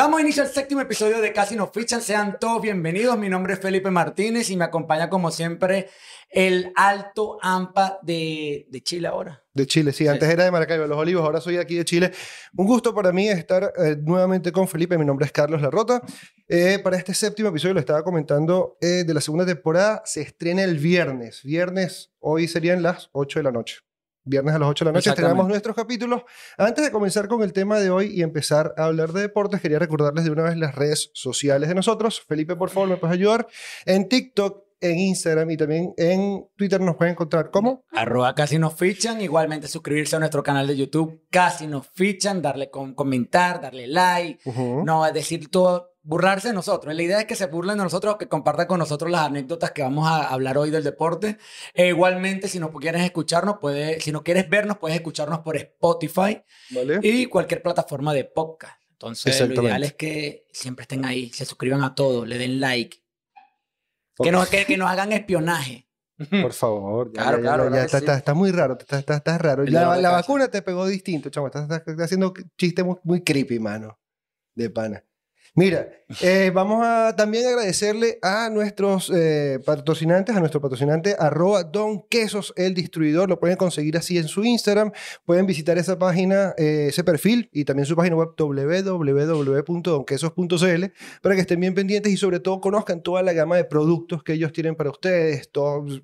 Damos inicio al séptimo episodio de Casi nos fichan. Sean todos bienvenidos. Mi nombre es Felipe Martínez y me acompaña como siempre el alto AMPA de, de Chile ahora. De Chile, sí. Antes era de Maracaibo, Los Olivos, ahora soy aquí de Chile. Un gusto para mí estar eh, nuevamente con Felipe. Mi nombre es Carlos Larrota. Eh, para este séptimo episodio, lo estaba comentando, eh, de la segunda temporada, se estrena el viernes. Viernes, hoy serían las 8 de la noche. Viernes a las 8 de la noche estrenamos nuestros capítulos. Antes de comenzar con el tema de hoy y empezar a hablar de deportes, quería recordarles de una vez las redes sociales de nosotros. Felipe, por favor, me puedes ayudar. En TikTok, en Instagram y también en Twitter nos pueden encontrar ¿cómo? Arroba casi nos fichan. Igualmente suscribirse a nuestro canal de YouTube, casi nos fichan, darle con, comentar, darle like, no es decir todo, burlarse de nosotros. La idea es que se burlen de nosotros, que compartan con nosotros las anécdotas que vamos a hablar hoy del deporte. E igualmente, si no quieres escucharnos, puede, si no quieres vernos, puedes escucharnos por Spotify y cualquier plataforma de podcast. Entonces, lo ideal es que siempre estén ahí, se suscriban a todos, le den like. Que nos, que, nos hagan espionaje. Por favor. claro, claro. Ya, está, muy raro, está, está, raro. La, la vacuna te pegó distinto, chamo. Estás, haciendo chistes muy, muy creepy, mano. De pana. Mira, eh, vamos a también agradecerle a nuestros eh, patrocinantes, a nuestro patrocinante arroba Don Quesos, el distribuidor. Lo pueden conseguir así en su Instagram. Pueden visitar esa página, eh, ese perfil y también su página web www.donquesos.cl para que estén bien pendientes y sobre todo conozcan toda la gama de productos que ellos tienen para ustedes.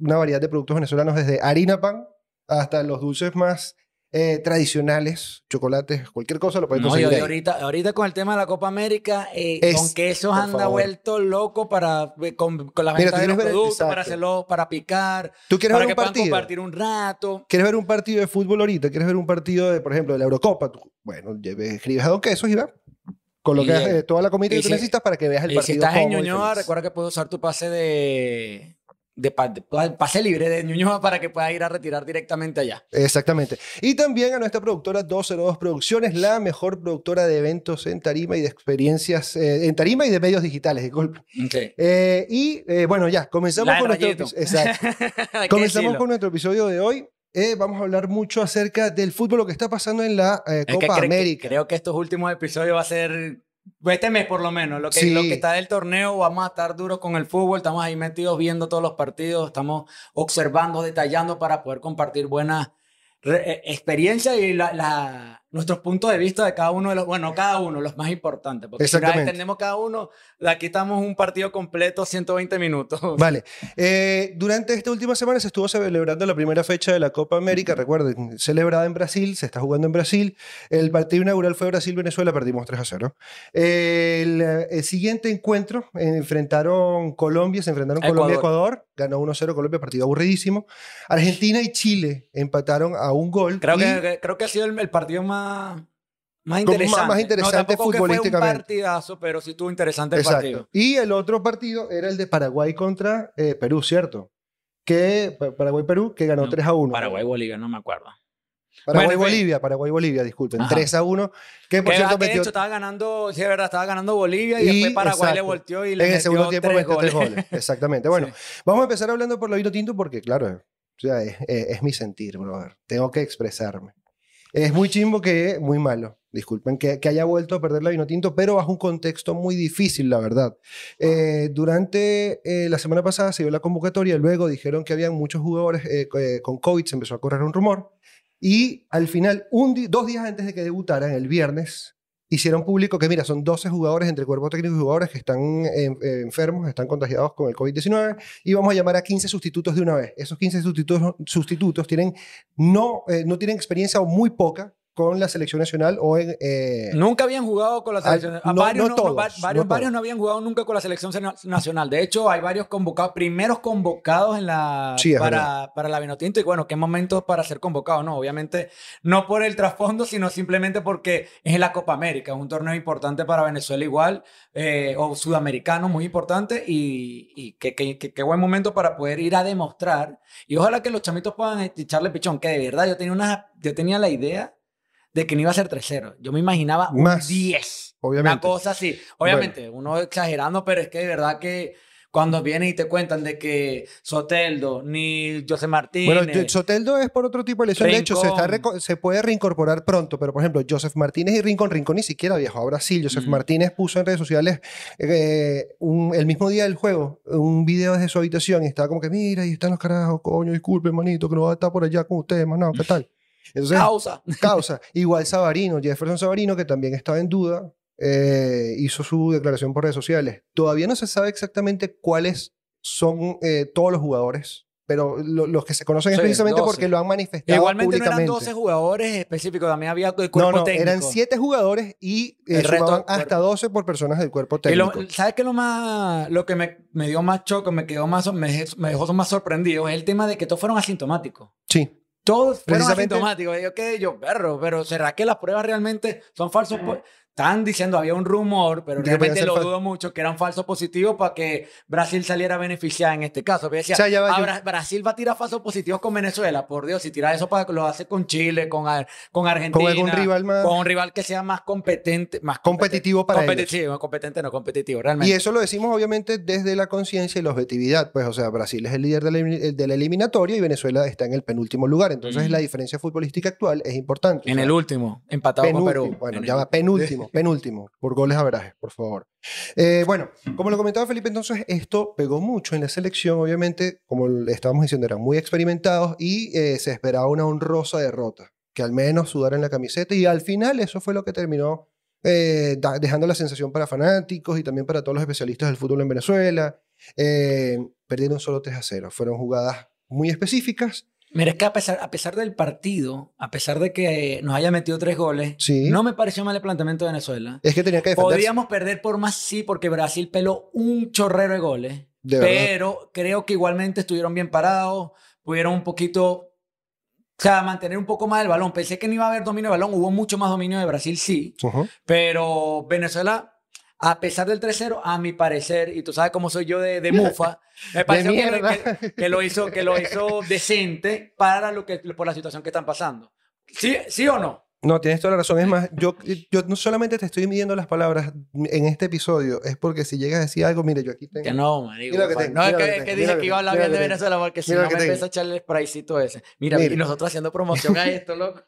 Una variedad de productos venezolanos desde harina pan hasta los dulces más eh, tradicionales, chocolates, cualquier cosa lo pueden conseguir. No, ahorita, ahorita con el tema de la Copa América, eh, con quesos anda vuelto loco para eh, con, con la venta de los productos, para hacerlo, para picar, ¿Tú quieres para ver un partido? compartir un rato. ¿Quieres ver un partido de fútbol ahorita? ¿Quieres ver un partido de, por ejemplo, de la Eurocopa? bueno, escribes a Don Quesos y va. Colocas toda la comida que tú necesitas para que veas el partido. Y si estás en Ñuñoa, recuerda que puedes usar tu pase de de, pase libre de Ñuñoa para que pueda ir a retirar directamente allá. Exactamente. Y también a nuestra productora 202 Producciones, la mejor productora de eventos en tarima y de experiencias eh, en tarima y de medios digitales, disculpe. Eh, y eh, bueno, ya, comenzamos, con nuestro, comenzamos con nuestro episodio de hoy. vamos a hablar mucho acerca del fútbol, lo que está pasando en la Copa América. creo que estos últimos episodios va a ser este mes por lo menos, lo que, lo que está del torneo, vamos a estar duros con el fútbol, estamos ahí metidos viendo todos los partidos, estamos observando, detallando para poder compartir buenas eh, experiencias y la, nuestros puntos de vista de cada uno de los, bueno, cada uno, los más importantes, porque si entendemos cada uno, aquí estamos un partido completo, 120 minutos. Vale. Eh, durante esta última semana se estuvo celebrando la primera fecha de la Copa América, recuerden, celebrada en Brasil, se está jugando en Brasil. El partido inaugural fue Brasil-Venezuela, perdimos 3 a 0. El, siguiente encuentro, enfrentaron Colombia, se enfrentaron Colombia-Ecuador, ganó 1-0 Colombia, partido aburridísimo. Argentina y Chile empataron a un gol. Creo, que, creo que ha sido el partido más más, interesante. Más, interesante futbolísticamente. fue un partidazo, pero sí estuvo interesante el partido. Y el otro partido era el de Paraguay contra eh, Perú, ¿cierto? Que Paraguay-Perú, que ganó 3 a 1. Paraguay-Bolivia, no me acuerdo. Paraguay-Bolivia, Paraguay-Bolivia, disculpen. 3 a 1. Que por cierto metió... hecho estaba ganando, sí, verdad, estaba ganando Bolivia y, después Paraguay le volteó y le en metió el segundo tiempo tres goles. goles. Exactamente. Bueno, vamos a empezar hablando por lo vino tinto porque, claro, o sea, es, es mi sentir, brother. Tengo que expresarme. Es muy chimbo que, muy malo, disculpen, que, haya vuelto a perder la vino tinto, pero bajo un contexto muy difícil, la verdad. Eh, durante eh, la semana pasada se dio la convocatoria, luego dijeron que habían muchos jugadores eh, con COVID, se empezó a correr un rumor, y al final, dos días antes de que debutaran, el viernes, hicieron público que, mira, son 12 jugadores entre cuerpo técnico y jugadores que están enfermos, están contagiados con el COVID-19 y vamos a llamar a 15 sustitutos de una vez. Esos 15 sustitutos, sustitutos tienen, no, eh, no tienen experiencia o muy poca con la selección nacional o en... Eh, nunca habían jugado con la selección nacional. varios, no, varios, varios no habían jugado nunca con la selección nacional. De hecho, hay varios convocados, primeros convocados en la, para, para la Vinotinto. Y bueno, qué momento para ser convocado, ¿no? Obviamente, no por el trasfondo, sino simplemente porque es en la Copa América. Es un torneo importante para Venezuela igual, eh, o sudamericano muy importante. Y, y qué, qué, qué, buen momento para poder ir a demostrar. Y ojalá que los chamitos puedan echarle pichón, que de verdad yo tenía, una, yo tenía la idea de que no iba a ser 3-0. Yo me imaginaba un 10. Obviamente. Una cosa así. Obviamente, uno exagerando, pero es que de verdad que cuando vienen y te cuentan de que Soteldo ni José Martínez. Bueno, Soteldo es por otro tipo de lesión. De hecho, se, está se puede reincorporar pronto, pero por ejemplo, Joseph Martínez y Rincón, Rincón ni siquiera viajó a Brasil. Joseph Martínez puso en redes sociales eh, el mismo día del juego un video desde su habitación y estaba como que, mira, ahí están los carajos, coño, disculpe, manito, que no va a estar por allá con ustedes, no, ¿qué tal? Causa. Causa. Igual Sabarino, Jefferson Sabarino, que también estaba en duda, eh, hizo su declaración por redes sociales. Todavía no se sabe exactamente cuáles son eh, todos los jugadores pero los que se conocen es precisamente porque lo han manifestado Igualmente no eran 12 jugadores específicos, también había el cuerpo no, no, eran 7 jugadores y eh, sumaban hasta 12 por personas del cuerpo técnico. ¿Sabes qué lo más, lo que me, me dio más choque, me quedó más, me, me dejó más sorprendido? Es el tema de que todos fueron asintomáticos. Sí. Todos fueron asintomáticos. Yo, ¿qué? Yo, perro, pero ¿será que las pruebas realmente son falsos? Están diciendo, había un rumor, pero realmente lo dudo mucho, que eran falsos positivos para que Brasil saliera beneficiada en este caso. Decía, ah, Brasil va a tirar falsos positivos con Venezuela, por Dios, si tira eso para lo hace con Chile, con, con Argentina. Con algún rival más. Con un rival que sea más competente. Más competitivo para competitivo, ellos. competente, no competitivo, realmente. Y eso lo decimos obviamente desde la conciencia y la objetividad. Pues, o sea, Brasil es el líder de la, eliminatoria y Venezuela está en el penúltimo lugar. Entonces, la diferencia futbolística actual es importante. En el último, empatado con Perú. Bueno, ya va penúltimo penúltimo, por goles a veraje, por favor. Eh, bueno, como lo comentaba Felipe, entonces esto pegó mucho en la selección, obviamente, como le estábamos diciendo, eran muy experimentados y eh, se esperaba una honrosa derrota, que al menos sudaran la camiseta y al final eso fue lo que terminó eh, dejando la sensación para fanáticos y también para todos los especialistas del fútbol en Venezuela. perdieron solo 3 a 0, fueron jugadas muy específicas Mira, es que a pesar, a pesar del partido, a pesar de que nos haya metido tres goles, no me pareció mal el planteamiento de Venezuela. Es que tenía que defenderse. Podríamos perder por más, sí, porque Brasil peló un chorrero de goles. pero creo que igualmente estuvieron bien parados, pudieron un poquito, o sea, mantener un poco más el balón. Pensé que no iba a haber dominio de balón, hubo mucho más dominio de Brasil, sí. Pero Venezuela a pesar del 3-0, a mi parecer, y tú sabes cómo soy yo de, de mufa, me parece que, lo hizo, que lo hizo decente para lo que, por la situación que están pasando. ¿Sí, ¿Sí o no? No, tienes toda la razón. Es más, yo, yo no solamente te estoy midiendo las palabras en este episodio, es porque si llegas a decir algo, mire, yo aquí tengo. Que no, marico. no, es que, que, dije que iba a hablar bien de Venezuela, porque si no me empieza a echarle el spraycito ese. Mira, y nosotros haciendo promoción a esto, loco.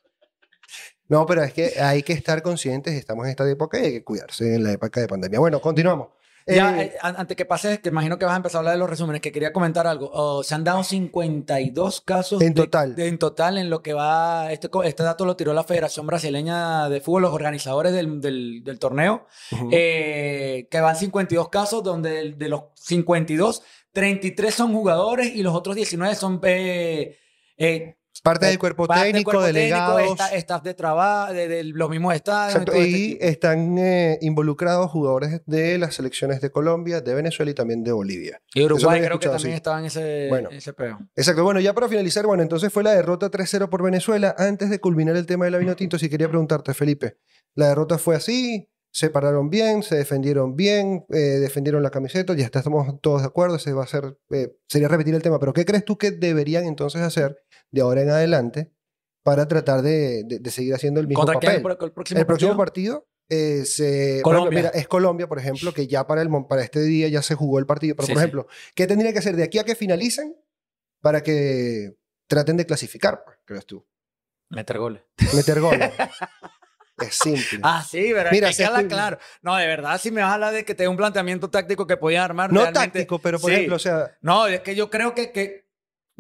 No, pero es que hay que estar conscientes, estamos en esta época y hay que cuidarse en la época de pandemia. Bueno, continuamos. Ya, eh, eh, antes que pases, que imagino que vas a empezar a hablar de los resúmenes, que quería comentar algo. Oh, se han dado 52 casos. En total. en total, en lo que va. Este, este dato lo tiró la Federación Brasileña de Fútbol, los organizadores del, del, torneo. Eh, que van 52 casos, donde de, los 52, 33 son jugadores y los otros 19 son. Parte del cuerpo técnico, delegados. staff de trabajo, de, los mismos estados. y este están eh, involucrados jugadores de las selecciones de Colombia, de Venezuela y también de Bolivia. Y Uruguay creo que también estaba en ese, bueno, ese peo. Exacto. Bueno, ya para finalizar, bueno, entonces fue la derrota 3-0 por Venezuela. Antes de culminar el tema de la vino tinto, sí quería preguntarte, Felipe, ¿la derrota fue así? Se pararon bien, se defendieron bien, eh, defendieron la camiseta, ya estamos todos de acuerdo, se va a hacer, eh, sería repetir el tema, pero ¿qué crees tú que deberían entonces hacer de ahora en adelante para tratar de, seguir haciendo el mismo papel? el, próximo, el próximo partido? es, Colombia. mira, es Colombia, por ejemplo, que ya para, el, para este día ya se jugó el partido. Pero, por ejemplo, ¿qué tendría que hacer de aquí a que finalicen para que traten de clasificar, pues, crees tú? Meter goles. Meter goles. Es simple. Ah, sí, pero Mira, que claro. No, de verdad, si me vas a hablar de que tenga un planteamiento táctico que podía armar. No táctico, pero por ejemplo, o sea. No, es que yo creo que. que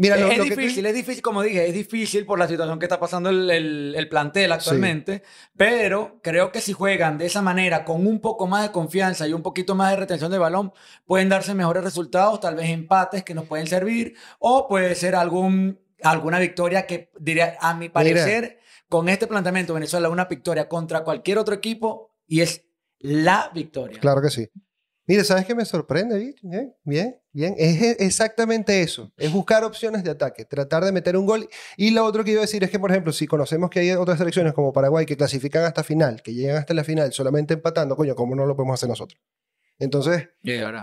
Mira, es, difícil, es difícil, como dije, es difícil por la situación que está pasando el, el, plantel actualmente, pero creo que si juegan de esa manera, con un poco más de confianza y un poquito más de retención de balón, pueden darse mejores resultados, tal vez empates que nos pueden servir, o puede ser algún, alguna victoria que, diría, a mi parecer, con este planteamiento Venezuela una victoria contra cualquier otro equipo y es la victoria. Claro que sí. Mire, ¿sabes qué me sorprende? Bien, bien, bien. Es exactamente eso. Es buscar opciones de ataque, tratar de meter un gol. Y lo otro que iba a decir es que, por ejemplo, si conocemos que hay otras selecciones como Paraguay que clasifican hasta final, que llegan hasta la final solamente empatando, coño, ¿cómo no lo podemos hacer nosotros? Entonces,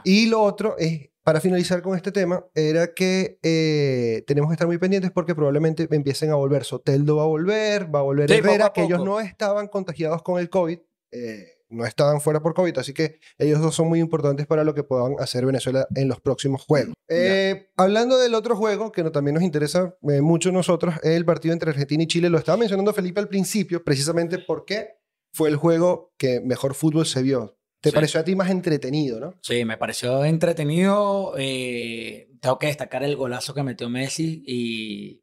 y lo otro es para finalizar con este tema, era que eh, tenemos que estar muy pendientes porque probablemente empiecen a volver. Soteldo va a volver, va a volver Herrera, que ellos no estaban contagiados con el COVID. Eh, no estaban fuera por COVID, así que ellos dos son muy importantes para lo que puedan hacer Venezuela en los próximos juegos. Eh, hablando del otro juego, que también nos interesa mucho a nosotros, es el partido entre Argentina y Chile. Lo estaba mencionando Felipe al principio, precisamente porque fue el juego que mejor fútbol se vio. ¿Te pareció a ti más entretenido, no? Sí, me pareció entretenido. Eh, tengo que destacar el golazo que metió Messi y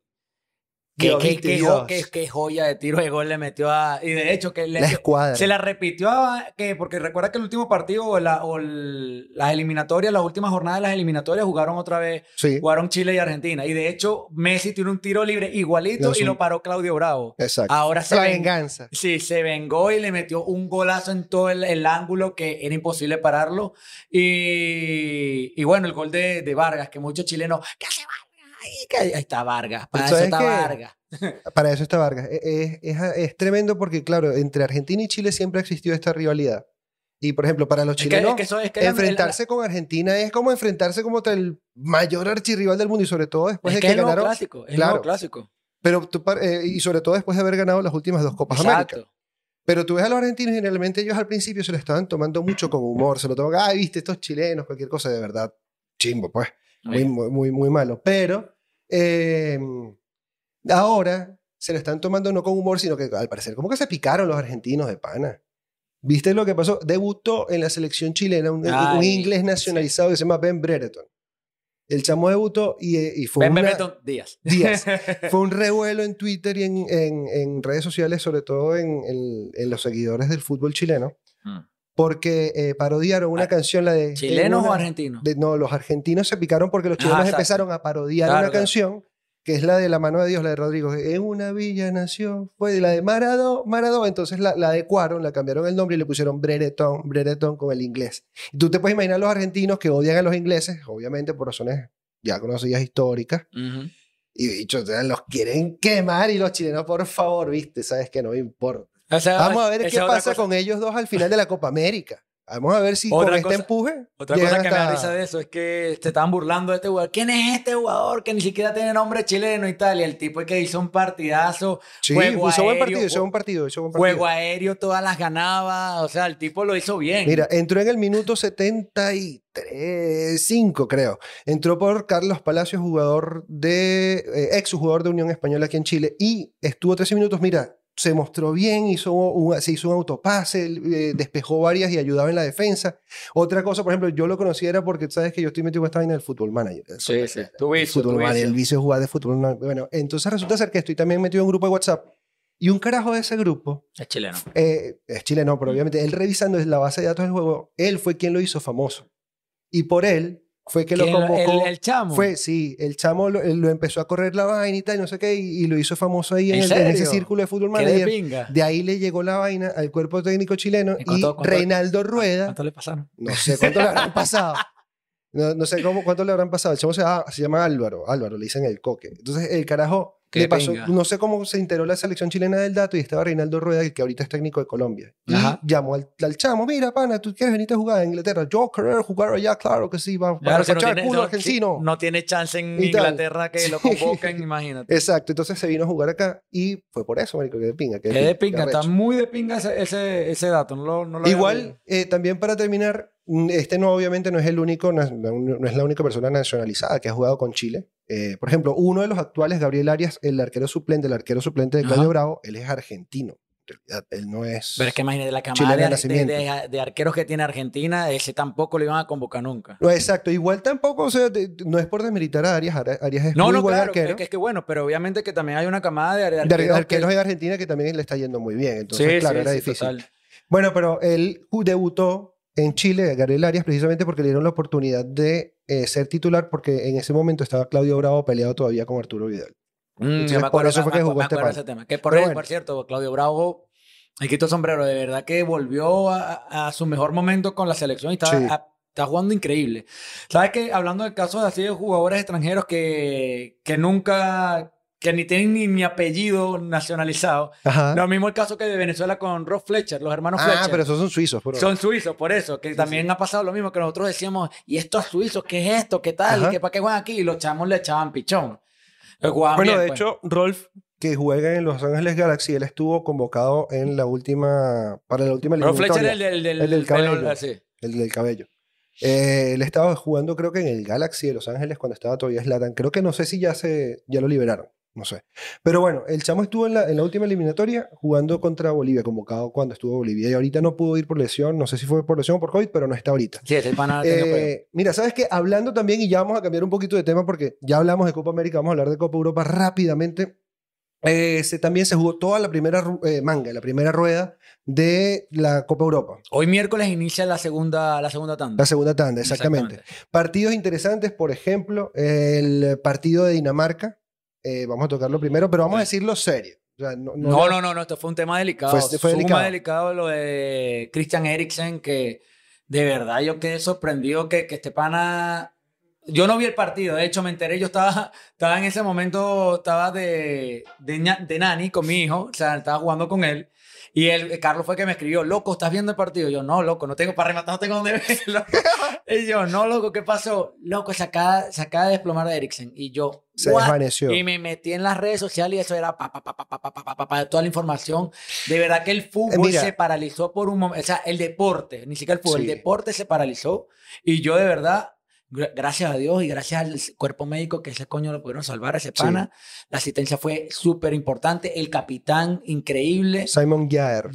Qué, joya de tiro de gol le metió a. Y de hecho, que la escuadra. se la repitió a. Que, porque recuerda que el último partido o, la, o las eliminatorias, las últimas jornadas de las eliminatorias jugaron otra vez. Jugaron Chile y Argentina. Y de hecho, Messi tiene un tiro libre igualito y lo paró Claudio Bravo. Exacto. Ahora se. La venganza. Sí, se vengó y le metió un golazo en todo el, ángulo que era imposible pararlo. Y, y bueno, el gol de, de Vargas, que muchos chilenos. ¿Qué hace Vargas? Ahí, está Vargas, para eso está Vargas. Para eso está Vargas. Es, es, tremendo porque, claro, entre Argentina y Chile siempre ha existido esta rivalidad. Y, por ejemplo, para los chilenos, enfrentarse con Argentina es como enfrentarse como el mayor archirrival del mundo y sobre todo después de que, ganaron. Clásico, es claro, clásico. Pero eh, y sobre todo después de haber ganado las últimas dos Copas América. Pero tú ves a los argentinos, generalmente ellos al principio se lo estaban tomando mucho con humor, se lo toman, ah, viste, estos chilenos, cualquier cosa de verdad, chimbo, pues, muy, muy, muy, muy malo. Pero eh, ahora se lo están tomando no con humor, sino que al parecer como que se picaron los argentinos de pana. ¿Viste lo que pasó? Debutó en la selección chilena un, inglés nacionalizado que se llama Ben Brereton. El chamo debutó y, eh, y fue Ben Brereton Díaz. Díaz. fue un revuelo en Twitter y en, en, redes sociales, sobre todo en, en, los seguidores del fútbol chileno. Mm. Porque eh, parodiaron una ah, canción, la de... ¿Chilenos o argentinos? no, los argentinos se picaron porque los chilenos empezaron a parodiar una canción que es la de La mano de Dios, la de Rodrigo. En una villa nació, fue la de Marado, Marado. Entonces la, la adecuaron, la cambiaron el nombre y le pusieron Brereton, Brereton con el inglés. Y tú te puedes imaginar los argentinos que odian a los ingleses, obviamente por razones ya conocidas históricas. Y dicho, los quieren quemar y los chilenos, por favor, viste, sabes que no me importa. Vamos a ver qué pasa con ellos dos al final de la Copa América. Vamos a ver si con este empuje. Otra cosa que me da risa de eso es que se estaban burlando de este jugador. ¿Quién es este jugador que ni siquiera tiene nombre chileno y tal? Y el tipo es que hizo un partidazo. Sí, hizo buen partido, hizo buen partido, hizo buen partido. Juego aéreo, todas las ganaba. O sea, el tipo lo hizo bien. Mira, entró en el minuto 73, 5 creo. Entró por Carlos Palacios, jugador de, eh, ex jugador de Unión Española aquí en Chile. Y estuvo 13 minutos. Mira, se mostró bien, hizo un, se hizo un autopase, eh, despejó varias y ayudaba en la defensa. Otra cosa, por ejemplo, yo lo conocía era porque sabes que yo estoy metido en esta vaina del fútbol manager. Sí, sí, tú el fútbol manager, el vicio de jugar de fútbol. Bueno, entonces resulta ser que estoy también metido en un grupo de WhatsApp y un carajo de ese grupo. Es chileno. Eh, es chileno, pero obviamente él revisando la base de datos del juego, él fue quien lo hizo famoso. Y por él fue que lo convocó. El, chamo. Fue, sí, el chamo lo, empezó a correr la vaina y tal, no sé qué, y, lo hizo famoso ahí en, ese círculo de fútbol manager. De, ahí le llegó la vaina al cuerpo técnico chileno y, Reinaldo Rueda. ¿Cuánto le pasaron? No sé cuánto le habrán pasado. No, sé cómo, cuánto le habrán pasado. El chamo se, se llama Álvaro. Álvaro, le dicen el coque. Entonces, el carajo pasó, no sé cómo se enteró la selección chilena del dato y estaba Reinaldo Rueda, que ahorita es técnico de Colombia. Y llamó al, chamo, mira, pana, ¿tú quieres venir a jugar a Inglaterra? Yo querer jugar allá, claro que sí, va, claro, no tiene, culo argentino. no tiene chance en Inglaterra que lo convoquen, imagínate. Exacto, entonces se vino a jugar acá y fue por eso, marico, que de pinga. Que de pinga, está muy de pinga ese, ese, dato. No lo, Igual, eh, también para terminar, mm, este no obviamente no es el único, no es, no es la única persona nacionalizada que ha jugado con Chile. Eh, por ejemplo, uno de los actuales, Gabriel Arias, el arquero suplente, el arquero suplente de Claudio Bravo, él es argentino. En realidad, él no es. Pero es que imagínate la camada de, arqueros que tiene Argentina, ese tampoco lo iban a convocar nunca. No, exacto, igual tampoco, o sea, no es por desmilitar a Arias, Arias es no, muy no, buen claro, arquero. Es que, bueno, pero obviamente que también hay una camada de, arqueros, de Argentina que también le está yendo muy bien, entonces, claro, era difícil. Bueno, pero él debutó en Chile, Gabriel Arias, precisamente porque le dieron la oportunidad de eh, ser titular, porque en ese momento estaba Claudio Bravo peleado todavía con Arturo Vidal. Mm, por eso fue que jugó este ese tema. Que por, por cierto, Claudio Bravo, el quito sombrero, de verdad que volvió a, su mejor momento con la selección y está, está jugando increíble. ¿Sabes que Hablando del caso de así de jugadores extranjeros que, que nunca que ni tienen ni mi apellido nacionalizado. Lo mismo el caso que de Venezuela con Rob Fletcher, los hermanos ah, Fletcher. Ah, pero esos son suizos. Por son suizos, por eso, que también ha pasado lo mismo que nosotros decíamos, ¿y estos suizos qué es esto? ¿Qué tal? ¿Qué, ¿Para qué juegan aquí? Y los chamos le echaban pichón. bueno, de pues. hecho, Rolf que juega en Los Ángeles Galaxy. Él estuvo convocado en la última, para la última Pero Fletcher el del, el del cabello. El del cabello. Eh, él estaba jugando creo que en el Galaxy de Los Ángeles cuando estaba todavía Slatan. Creo que no sé si ya, se, ya lo liberaron. No sé. Pero bueno, el chamo estuvo en la, en la, última eliminatoria jugando contra Bolivia, convocado cuando estuvo Bolivia. Y ahorita no pudo ir por lesión. No sé si fue por lesión o por COVID, pero no está ahorita. Sí, es el pana eh, Mira, sabes que hablando también, y ya vamos a cambiar un poquito de tema porque ya hablamos de Copa América, vamos a hablar de Copa Europa rápidamente. Eh, también se jugó toda la primera eh, manga, la primera rueda de la Copa Europa. Hoy miércoles inicia la segunda, la segunda tanda. La segunda tanda, exactamente. Partidos interesantes, por ejemplo, el partido de Dinamarca. Eh, vamos a tocarlo primero, pero vamos a decirlo serio. no, no, no, no, esto fue un tema delicado. Fue, fue delicado. Delicado lo de Christian Eriksen, que de verdad yo quedé sorprendido que, que este pana yo no vi el partido, de hecho me enteré, yo estaba, estaba en ese momento, estaba de, de, de nani con mi hijo, o sea, estaba jugando con él. Y el Carlos fue que me escribió, loco, ¿estás viendo el partido? yo, no, loco, no tengo para rematar, no tengo dónde verlo. y yo, no, loco, ¿qué pasó? Loco, se acaba, se acaba de desplomar de Eriksen. Y yo, se desvaneció. Y me metí en las redes sociales y eso era pa, pa, pa, pa, pa, pa, pa, pa, toda la información. De verdad que el fútbol se paralizó por un momento. O sea, el deporte, ni siquiera el fútbol, el deporte se paralizó. Y yo de verdad gracias a Dios y gracias al cuerpo médico que ese coño lo pudieron salvar a ese pana. La asistencia fue súper importante. El capitán, increíble. Simon Jair.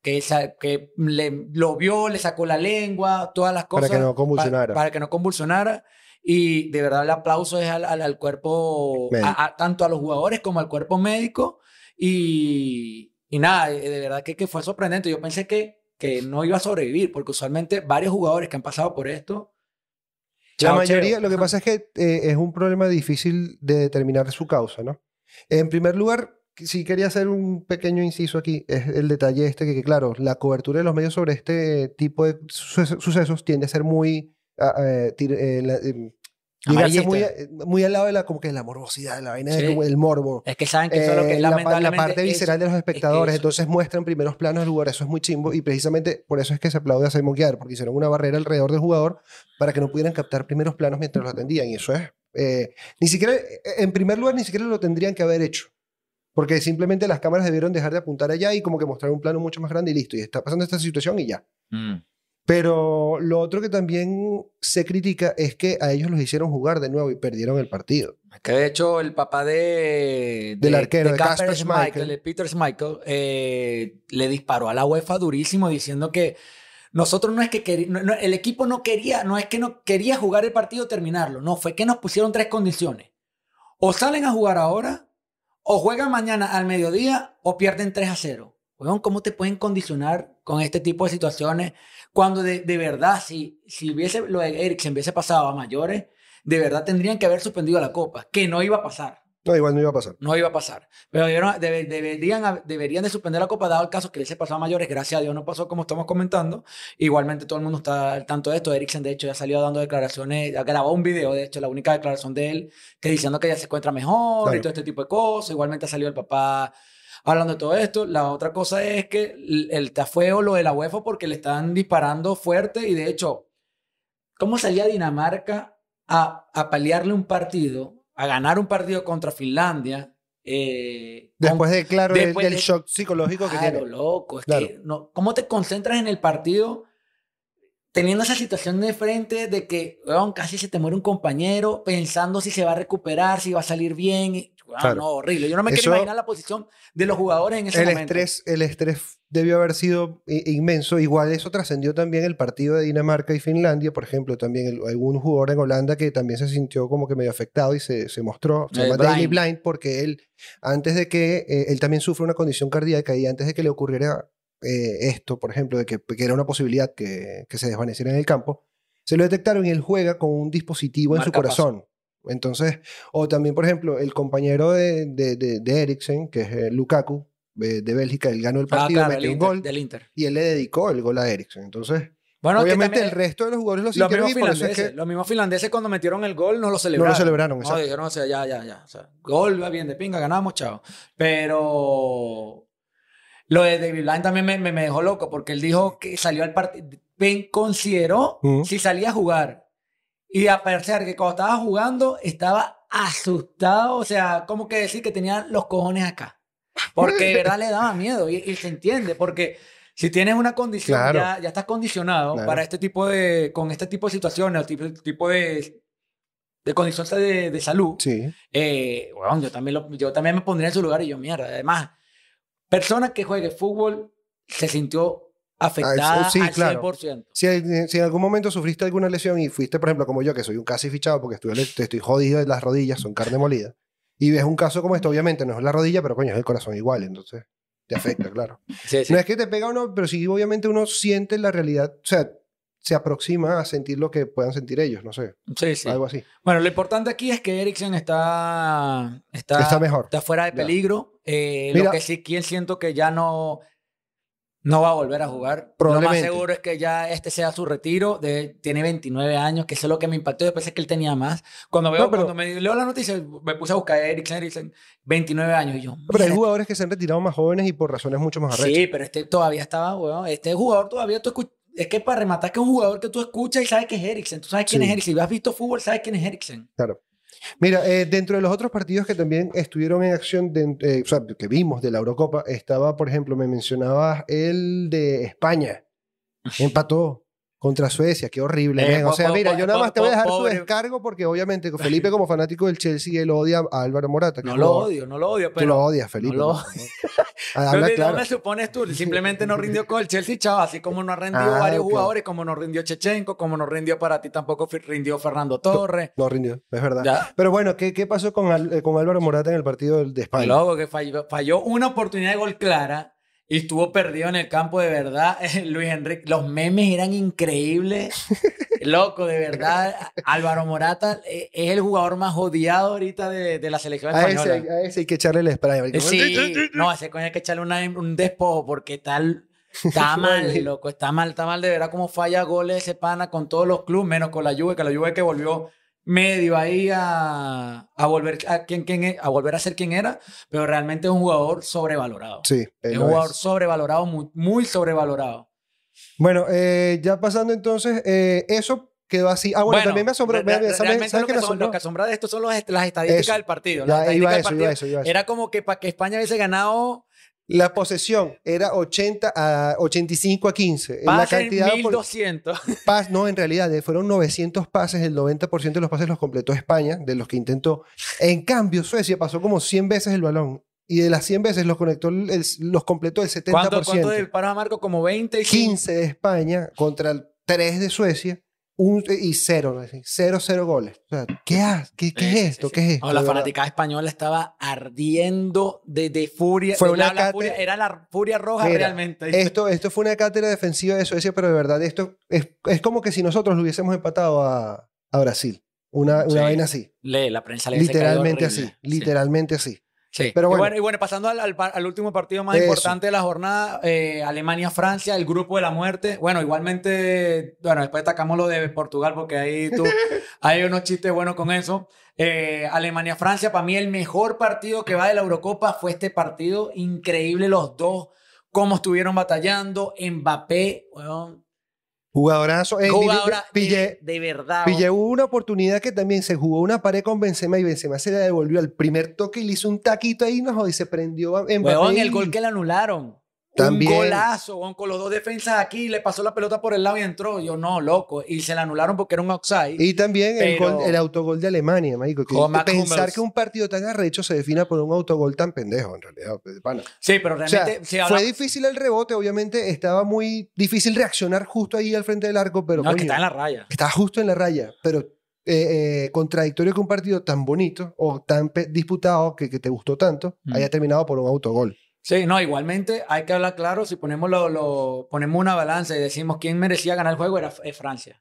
que, que le, lo vio, le sacó la lengua, todas las cosas. Para que no convulsionara. Para, que no convulsionara. Y de verdad el aplauso es al, al, cuerpo, tanto a los jugadores como al cuerpo médico. Y, y nada, de verdad que, que fue sorprendente. Yo pensé que, que no iba a sobrevivir, porque usualmente varios jugadores que han pasado por esto la mayoría, lo que pasa es que eh, es un problema difícil de determinar su causa, ¿no? En primer lugar, sí quería hacer un pequeño inciso aquí, es el detalle este que, claro, la cobertura de los medios sobre este tipo de sucesos tiende a ser muy... Eh, eh, em, Llegarse muy, muy al lado de la, como que la morbosidad, la vaina del morbo. Es que saben que eso es lo que eh, la, la, parte visceral de los espectadores, entonces muestran primeros planos del lugar, eso es muy chimbo y precisamente por eso es que se aplaude a Simon Guiar, porque hicieron una barrera alrededor del jugador para que no pudieran captar primeros planos mientras lo atendían y eso es, eh, ni siquiera, en primer lugar, ni siquiera lo tendrían que haber hecho. Porque simplemente las cámaras debieron dejar de apuntar allá y como que mostrar un plano mucho más grande y listo. Y está pasando esta situación y ya. Mm. Pero lo otro que también se critica es que a ellos los hicieron jugar de nuevo y perdieron el partido. Que de hecho el papá de, del arquero de, Casper Schmeichel, de Peter Schmeichel, eh, le disparó a la UEFA durísimo diciendo que nosotros no es que el equipo no quería, no es que no quería jugar el partido terminarlo, no, fue que nos pusieron tres condiciones. O salen a jugar ahora, o juegan mañana al mediodía, o pierden 3 a 0. ¿cómo te pueden condicionar con este tipo de situaciones? Cuando de, de verdad, si, si hubiese lo de Eriksen hubiese pasado a mayores, de verdad tendrían que haber suspendido la copa, que no iba a pasar. No, igual no iba a pasar. No iba a pasar. Pero deberían, deberían de suspender la Copa, dado el caso que hubiese pasado a mayores. Gracias a Dios no pasó como estamos comentando. Igualmente todo el mundo está al tanto de esto. Eriksen, de hecho, ya salió dando declaraciones, grabó un video, de hecho, la única declaración de él, que diciendo que ya se encuentra mejor y todo este tipo de cosas. Igualmente ha salido el papá hablando de todo esto. La otra cosa es que el, tafeo, lo de la UEFA, porque le están disparando fuerte y de hecho, ¿cómo salía Dinamarca a, a pelearle un partido, a ganar un partido contra Finlandia? Eh, después de, claro, del shock psicológico que tiene. loco. Es que, no, ¿Cómo te concentras en el partido teniendo esa situación de frente de que casi se te muere un compañero, pensando si se va a recuperar, si va a salir bien? Ah, no, horrible. Yo no me quiero imaginar la posición de los jugadores en ese el momento. Estrés, el estrés debió haber sido inmenso. Igual eso trascendió también el partido de Dinamarca y Finlandia, por ejemplo, también algún jugador en Holanda que también se sintió como que medio afectado y se, se mostró, se llama Blind. Blind, porque él, antes de que, eh, él también sufre una condición cardíaca y antes de que le ocurriera eh, esto, por ejemplo, de que, que era una posibilidad que, que, se desvaneciera en el campo, se lo detectaron y él juega con un dispositivo en su corazón. Entonces, o también, por ejemplo, el compañero de, de, de, Eriksen, que es eh, Lukaku, de, Bélgica, él ganó el ah, partido, metió un gol. Del Inter. Y él le dedicó el gol a Eriksen. Entonces, bueno, obviamente el resto de los jugadores lo sintieron y por eso es que... Los mismos finlandeses cuando metieron el gol no lo celebraron. No lo celebraron, No, dijeron, o sea, ya, ya, ya. O sea, gol, va bien de pinga, ganamos, chao. Pero lo de David Line también me, me, dejó loco porque él dijo que salió al partido. Consideró si salía a jugar y a pesar que cuando estaba jugando, estaba asustado, o sea, como que decir que tenía los cojones acá. Porque de verdad le daba miedo y, se entiende, porque si tienes una condición, ya, ya, estás condicionado para este tipo de, con este tipo de situaciones, tipo, tipo de, de condiciones de, de salud. Sí. Eh, bueno, yo también, lo, yo también me pondría en su lugar y yo, mierda, además, persona que juegue fútbol se sintió afectada sí, al claro. 100%. Si, si, en algún momento sufriste alguna lesión y fuiste, por ejemplo, como yo, que soy un casi fichado porque estoy, estoy jodido de las rodillas, son carne molida, y ves un caso como esto, obviamente no es la rodilla, pero coño, es el corazón igual, entonces te afecta, claro. No es que te pega o no, pero sí, obviamente uno siente la realidad, o sea, se aproxima a sentir lo que puedan sentir ellos, no sé. Sí, sí. Algo así. Bueno, lo importante aquí es que Eriksen está, está, está mejor. Está fuera de peligro. Eh, lo que sí, quien siento que ya no no va a volver a jugar. Lo más seguro es que ya este sea su retiro. De, tiene 29 años, que eso es lo que me impactó. Después es que él tenía más. Cuando, veo, cuando me leo la noticia, me puse a buscar a Eriksen, Eriksen, 29 años. Y yo, pero hay jugadores que se han retirado más jóvenes y por razones mucho más arrechas. Sí, pero este todavía estaba, weón. Este jugador todavía, tú es que para rematar que es un jugador que tú escuchas y sabes que es Eriksen. Tú sabes quién es Eriksen. Si has visto fútbol, sabes quién es Eriksen. Claro. Mira, eh, dentro de los otros partidos que también estuvieron en acción, eh, o sea, que vimos de la Eurocopa, estaba, por ejemplo, me mencionabas el de España. Empató contra Suecia, qué horrible. Eh, o sea, mira, yo nada más te voy a dejar su descargo porque obviamente Felipe como fanático del Chelsea, él odia a Álvaro Morata. No lo odio, no lo odio. Pero tú lo odias, Felipe. No lo Habla claro. me supones tú? Simplemente no rindió con el Chelsea, chavo, así como no ha rendido ah, varios jugadores, como no rindió Chechenko, como no rindió para ti tampoco rindió Fernando Torres. No, rindió, es verdad. Pero bueno, ¿qué, qué pasó con, con Álvaro Morata en el partido de España? Luego que falló una oportunidad de gol clara y estuvo perdido en el campo de verdad. Luis Enrique, los memes eran increíbles. Loco, de verdad. Álvaro Morata eh, es el jugador más odiado ahorita de, de la selección española. A ese, a ese, hay que echarle el spray. Sí, no, a ese coño hay que echarle un despojo porque tal. Está mal, loco, está mal, está mal de verdad cómo falla goles ese pana con todos los clubes, menos con la Juve, que la Juve que volvió medio ahí a, a volver a, quien, quien, a volver a ser quien era, pero realmente es un jugador sobrevalorado. Sí, es un jugador sobrevalorado, muy, muy sobrevalorado. Bueno, eh, ya pasando entonces, eh, eso quedó así. Ah, bueno, también me asombró. realmente lo, que lo que asombra de esto son las estadísticas del partido. Era como que para que España hubiese ganado la posesión era 80 a 85 a 15. en la cantidad 1200. Pas, no, en realidad eh, fueron 900 pases, el 90% de los pases los completó España, de los que intentó. En cambio, Suecia pasó como 100 veces el balón. Y de las 100 veces los, conectó los completó el 70%. ¿Cuánto, cuánto del paro Marco? Como 20. 15 de España contra el 3 de Suecia un, y cero, cero, cero goles. O sea, ¿qué, ¿Qué, qué es esto? ¿Qué es esto? la fanática española estaba ardiendo de, de furia. Fue una la, furia, era la furia roja realmente. Esto, esto fue una cátedra defensiva de Suecia, pero de verdad esto es, es como que si nosotros lo hubiésemos empatado a, a Brasil. Una, una vaina así. Lee, la prensa le Literalmente así. Literalmente así. Sí. Pero bueno. Y, bueno, pasando al, al, último partido más importante de la jornada, eh, Alemania-Francia, el grupo de la muerte. Bueno, igualmente, bueno, después atacamos lo de Portugal porque ahí tú, hay unos chistes buenos con eso. Eh, Alemania-Francia, para mí el mejor partido que va de la Eurocopa fue este partido. Increíble los dos, cómo estuvieron batallando. Mbappé, bueno, Jugadorazo. Eh, Jugadora pillé, de, verdad. Pillé una oportunidad que también se jugó una pared con Benzema y Benzema se le devolvió al primer toque y le hizo un taquito ahí y se prendió en el gol que le anularon. También. Un golazo, con los dos defensas aquí, le pasó la pelota por el lado y entró. Yo, no, loco. Y se la anularon porque era un outside. Y también el, autogol de Alemania, marico. Que pensar que un partido tan arrecho se defina por un autogol tan pendejo, en realidad. Sí, pero realmente... Fue difícil el rebote, obviamente. Estaba muy difícil reaccionar justo ahí al frente del arco, pero... No, que está en la raya. Está justo en la raya, pero eh, eh, contradictorio que un partido tan bonito o tan disputado que, que te gustó tanto haya terminado por un autogol. Sí, no, igualmente hay que hablar claro, si ponemos, lo, ponemos una balanza y decimos quién merecía ganar el juego, era Francia.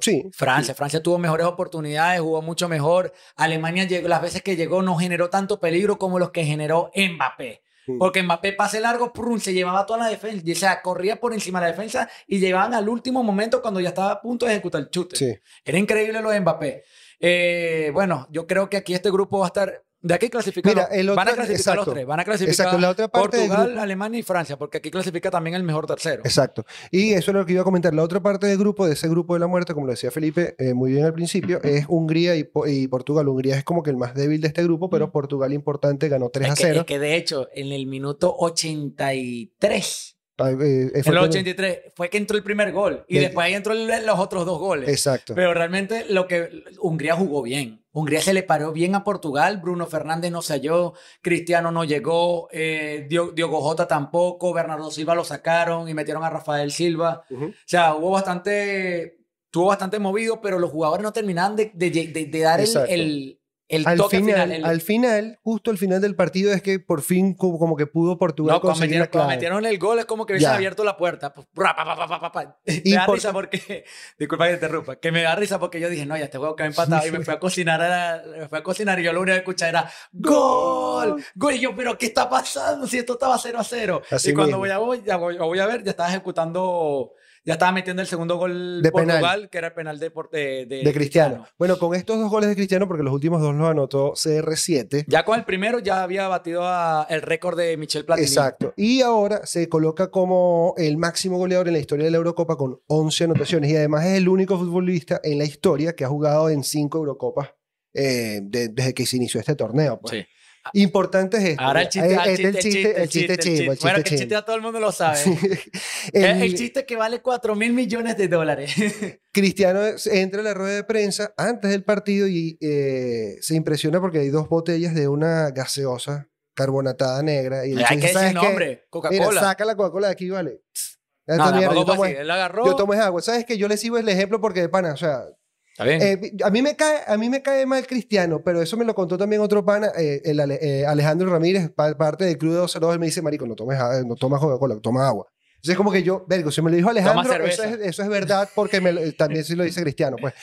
sí. Francia, Francia tuvo mejores oportunidades, jugó mucho mejor. Alemania llegó, las veces que llegó no generó tanto peligro como los que generó Mbappé. Porque Mbappé pase largo, se llevaba toda la defensa, o sea, corría por encima de la defensa y llegaban al último momento cuando ya estaba a punto de ejecutar el chute. Era increíble lo de Mbappé. Eh, bueno, yo creo que aquí este grupo va a estar De aquí clasifican. van a clasificar los tres. Van a clasificar la otra parte Portugal, Alemania y Francia, porque aquí clasifica también el mejor tercero. Exacto. Y eso es lo que iba a comentar. La otra parte del grupo, de ese grupo de la muerte, como lo decía Felipe eh, muy bien al principio, es Hungría y, Portugal. Hungría es como que el más débil de este grupo, pero Portugal importante ganó 3 a 0. es que de hecho, en el minuto 83 eh, en el 83 fue que entró el primer gol y después ahí entró los otros dos goles. Exacto. Pero realmente lo que Hungría jugó bien. Hungría se le paró bien a Portugal, Bruno Fernández no se halló, Cristiano no llegó, eh, Diogo Jota tampoco, Bernardo Silva lo sacaron y metieron a Rafael Silva. O sea, hubo bastante, estuvo bastante movido, pero los jugadores no terminaban de, dar el, al final, al final, justo al final del partido es que por fin como, que pudo Portugal no, conseguir metieron, metieron el gol es como que hubiesen abierto la puerta. Pues, me da risa porque, disculpa que te interrumpa, que me da risa porque yo dije, no, ya este juego que me empatado y me fui a cocinar, me fui a cocinar y yo lo único que escuché era ¡Gol! ¡Gol! Y yo, pero ¿qué está pasando si esto estaba 0 a 0? y cuando voy a, voy, voy a ver, ya estaba ejecutando ya estaba metiendo el segundo gol de Portugal, que era el penal de, de, de, Cristiano. Bueno, con estos dos goles de Cristiano, porque los últimos dos los anotó CR7. Ya con el primero ya había batido el récord de Michel Platini. Exacto. Y ahora se coloca como el máximo goleador en la historia de la Eurocopa con 11 anotaciones. Y además es el único futbolista en la historia que ha jugado en 5 Eurocopas eh, desde que se inició este torneo. Pues. Sí. Importante es esto. Ahora el chiste, el, chiste, el chiste, el chiste, chivo. Bueno, que el chiste a todo el mundo lo sabe. el, chiste que vale 4 mil millones de dólares. Cristiano entra a la rueda de prensa antes del partido y eh, se impresiona porque hay dos botellas de una gaseosa carbonatada negra. Y hay que decir nombre, Coca-Cola. Saca la Coca-Cola de aquí, vale. No, mierda, yo, tomo, él agarró. yo tomo agua. ¿Sabes que Yo le sigo el ejemplo porque de pana, o sea, eh, a, mí me cae, a mí me cae mal Cristiano, pero eso me lo contó también otro pana, eh, el eh, Alejandro Ramírez, parte del Club de 202, él me dice, marico, no tomes, no tomas Coca-Cola, toma agua. Entonces es como que yo, vergo, si me lo dijo Alejandro, eso es, eso es, verdad porque me, también sí lo dice Cristiano, pues.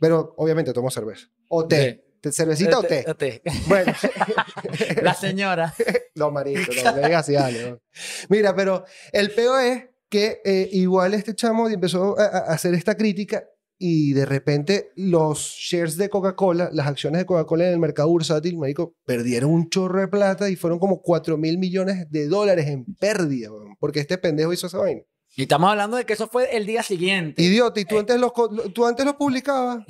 Pero obviamente tomo cerveza. O té. ¿Cervecita o té? té. Bueno. La señora. no, marico, no, me digas así, dale. Mira, pero el peor es que igual este chamo empezó a hacer esta crítica y de repente los shares de Coca-Cola, las acciones de Coca-Cola en el mercado bursátil, marico, perdieron un chorro de plata y fueron como 4 mil millones de dólares en pérdida, porque este pendejo hizo esa vaina. Y estamos hablando de que eso fue el día siguiente. Idiota, y tú, eh, antes, los, tú antes los publicabas.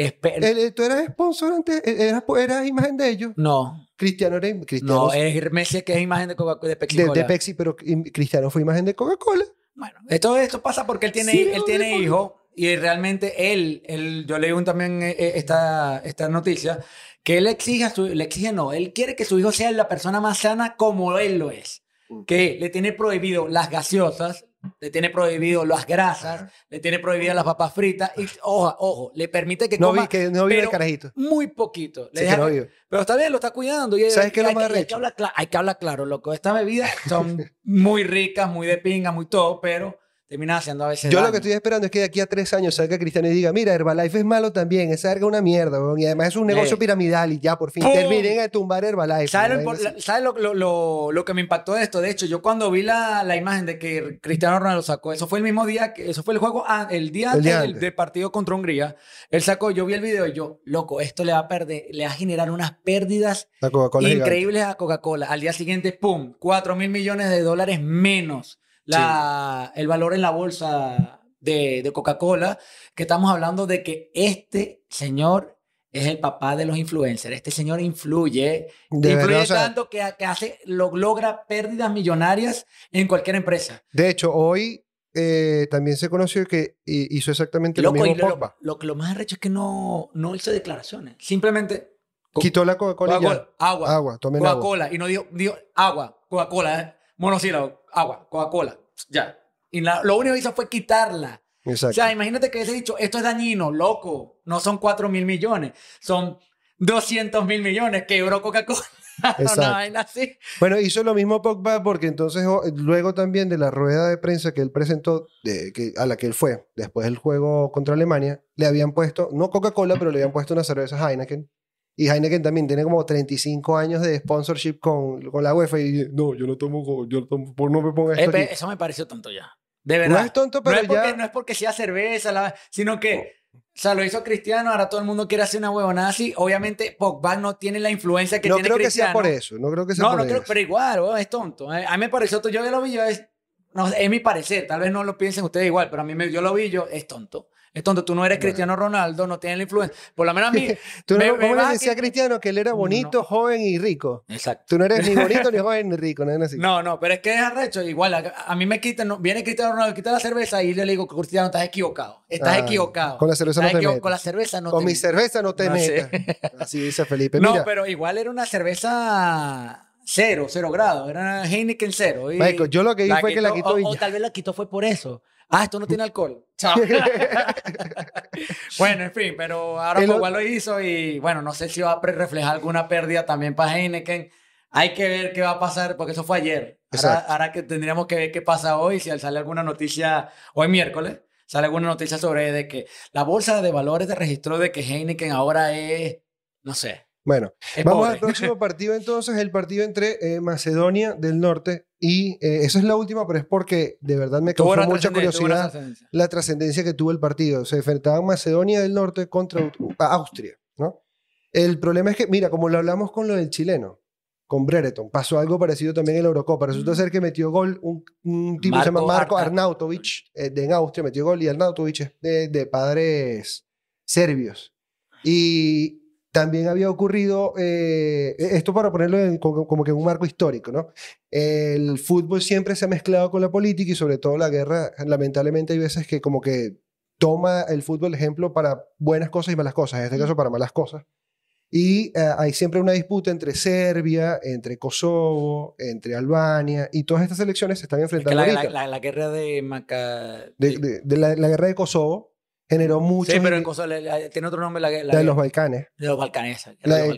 ¿Tú eras sponsor antes? ¿Eras, ¿Eras, imagen de ellos? No. Cristiano era Cristiano. No, es Messi que es imagen de Coca-Cola, de Pepsi. De, Pepsi, pero Cristiano fue imagen de Coca-Cola. Bueno, esto, esto pasa porque él tiene, él tiene hijo y realmente él, él yo leí también eh, eh, esta, esta noticia, que él exige, su, le exige no, él quiere que su hijo sea la persona más sana como él lo es. Que le tiene prohibido las gaseosas, le tiene prohibido las grasas, le tiene prohibido las papas fritas y ojo, ojo, le permite que no Vi, que no vive el carajito. Muy poquito. pero está bien, lo está cuidando. Y ¿Sabes qué es lo más hay, que hablar, hay que hablar claro, loco. Estas bebidas son muy ricas, muy de pinga, muy todo, pero termina haciendo a veces. Yo lo que estoy esperando es que de aquí a tres años salga Cristiano y diga: Mira, Herbalife es malo también, esa es una mierda, y además es un negocio piramidal y ya por fin terminen de tumbar Herbalife. ¿Sabes, lo, lo, lo, que me impactó de esto? De hecho, yo cuando vi la, la imagen de que Cristiano Ronaldo sacó, eso fue el mismo día, que, eso fue el juego, el día, antes, Del, partido contra Hungría. Él sacó, yo vi el video y yo, loco, esto le va a perder, le va a generar unas pérdidas increíbles a Coca-Cola. Al día siguiente, pum, 4 mil millones de dólares menos la, el valor en la bolsa de, de Coca-Cola, que estamos hablando de que este señor es el papá de los influencers. Este señor influye, influye tanto que, que, hace, lo, logra pérdidas millonarias en cualquier empresa. De hecho, hoy eh, también se conoció que hizo exactamente lo mismo Pogba. Lo, que lo más arrecho es que no, no hizo declaraciones. Simplemente... Quitó la Coca-Cola Agua. Agua, Coca-Cola. Y no dijo, dijo agua, Coca-Cola. Monosílabo, agua, Coca-Cola, ya. Y lo único que hizo fue quitarla. Exacto. O sea, imagínate que hubiese dicho, esto es dañino, loco, no son 4 mil millones, son 200 mil millones que quebró Coca-Cola. así. Bueno, hizo lo mismo Pogba porque entonces luego también de la rueda de prensa que él presentó, de, que, a la que él fue, después del juego contra Alemania, le habían puesto, no Coca-Cola, pero le habían puesto una cerveza Heineken y Heineken también tiene como 35 años de sponsorship con, con la UEFA y no, yo no tomo, yo no, tomo, no me ponga esto. eso me pareció tonto ya. De verdad. No es tonto, pero no es porque, No es porque sea cerveza, sino que O sea, lo hizo Cristiano, ahora todo el mundo quiere hacer una huevonada así. Obviamente, Pogba no tiene la influencia que tiene Cristiano. No creo que sea por eso, no creo que sea no, por no eso. Creo, pero igual, es tonto. Eh. A mí me pareció, yo ya lo vi, yo es, no, es mi parecer, tal vez no lo piensen ustedes igual, pero a mí me, yo lo vi, yo, es tonto. Es tonto, tú no eres Cristiano Ronaldo, no tienes la influencia. Por lo menos a mí. ¿Tú no, ¿Cómo le decía a Cristiano que él era bonito, joven y rico? Exacto. Tú no eres ni bonito, ni joven, ni rico, no así. No, no, pero es que es arrecho. Igual, a, mí me quitan, viene Cristiano Ronaldo, quita la cerveza y le digo, Cristiano, estás equivocado. Estás ah, equivocado. Con la cerveza no te metas. Con la cerveza no Con mi cerveza no te metas. Así dice Felipe. No, pero igual era una cerveza cero, cero grado. Era Heineken cero. Y Michael, yo lo que vi fue que la quitó. O, o, tal vez la quitó fue por eso. Ah, esto no tiene alcohol. Chao. bueno, en fin, pero ahora igual lo hizo y bueno, no sé si va a reflejar alguna pérdida también para Heineken. Hay que ver qué va a pasar, porque eso fue ayer. Ahora, ahora, que tendríamos que ver qué pasa hoy, si sale alguna noticia, hoy miércoles, sale alguna noticia sobre de que la bolsa de valores de registro de que Heineken ahora es, no sé, bueno, vamos al próximo partido entonces, el partido entre eh, Macedonia del Norte y eh, esa es la última, pero es porque de verdad me causó mucha curiosidad la trascendencia que tuvo el partido. Se enfrentaban Macedonia del Norte contra Austria, ¿no? El problema es que, mira, como lo hablamos con lo del chileno, con Brereton, pasó algo parecido también en la Eurocopa. Resulta mm. ser que metió gol un, tipo que se llama Marco Arnautovic, eh, de en Austria, metió gol y Arnautovic es de, de padres serbios. Y también había ocurrido, eh, e-, esto para ponerlo como, que en un marco histórico, ¿no? El fútbol siempre se ha mezclado con la política y sobre todo la guerra, lamentablemente hay veces que como que toma el fútbol ejemplo para buenas cosas y malas cosas, en este caso para malas cosas. Y eh, hay siempre una disputa entre Serbia, entre Kosovo, entre Albania, y todas estas elecciones se están enfrentando. la, la, guerra de Maca... De, la, guerra de Kosovo generó mucho. Sí, pero en Kosovo tiene otro nombre. La, la, de los Balcanes. De los Balcanes.